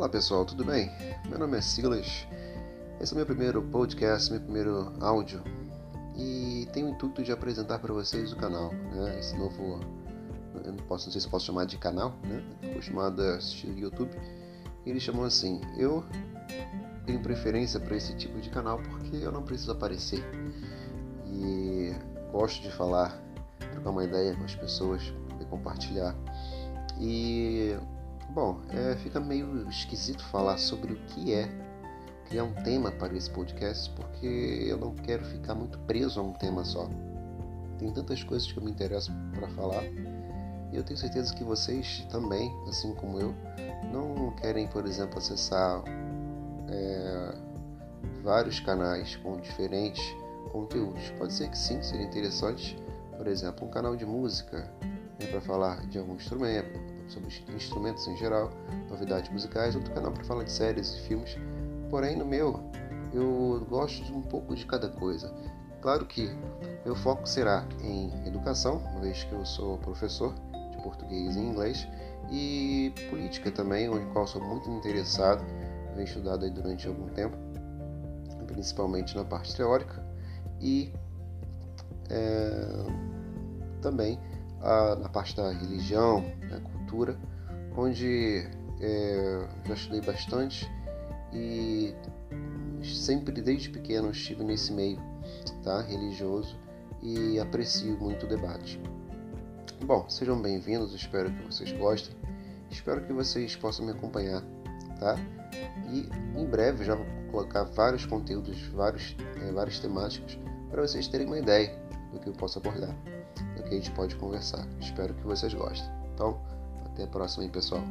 Olá pessoal, tudo bem? Meu nome é Silas, esse é meu primeiro podcast, meu primeiro áudio e tenho o intuito de apresentar para vocês o canal, né? Esse novo, eu não, posso, não sei se posso chamar de canal, né? Acostumado a assistir YouTube, eles chamam assim. Eu tenho preferência para esse tipo de canal porque eu não preciso aparecer e gosto de falar, trocar uma ideia com as pessoas, compartilhar e Bom, é, fica meio esquisito falar sobre o que é criar um tema para esse podcast, porque eu não quero ficar muito preso a um tema só. Tem tantas coisas que eu me interesso para falar e eu tenho certeza que vocês também, assim como eu, não querem, por exemplo, acessar é, vários canais com diferentes conteúdos. Pode ser que sim, seria interessante, por exemplo, um canal de música né, para falar de algum instrumento, sobre instrumentos em geral, novidades musicais, outro canal para falar de séries e filmes. Porém, no meu, eu gosto um pouco de cada coisa. Claro que meu foco será em educação, uma vez que eu sou professor de português e inglês, e política também, onde qual sou muito interessado, venho estudado aí durante algum tempo, principalmente na parte teórica, e é, também a, na parte da religião, né, cultura, onde é, já estudei bastante e sempre desde pequeno estive nesse meio tá, religioso e aprecio muito o debate. Bom, sejam bem-vindos, espero que vocês gostem, espero que vocês possam me acompanhar, tá? E em breve já vou colocar vários conteúdos, vários, é, várias temáticas para vocês terem uma ideia do que eu posso abordar do que a gente pode conversar. Espero que vocês gostem. Então, até a próxima aí, pessoal.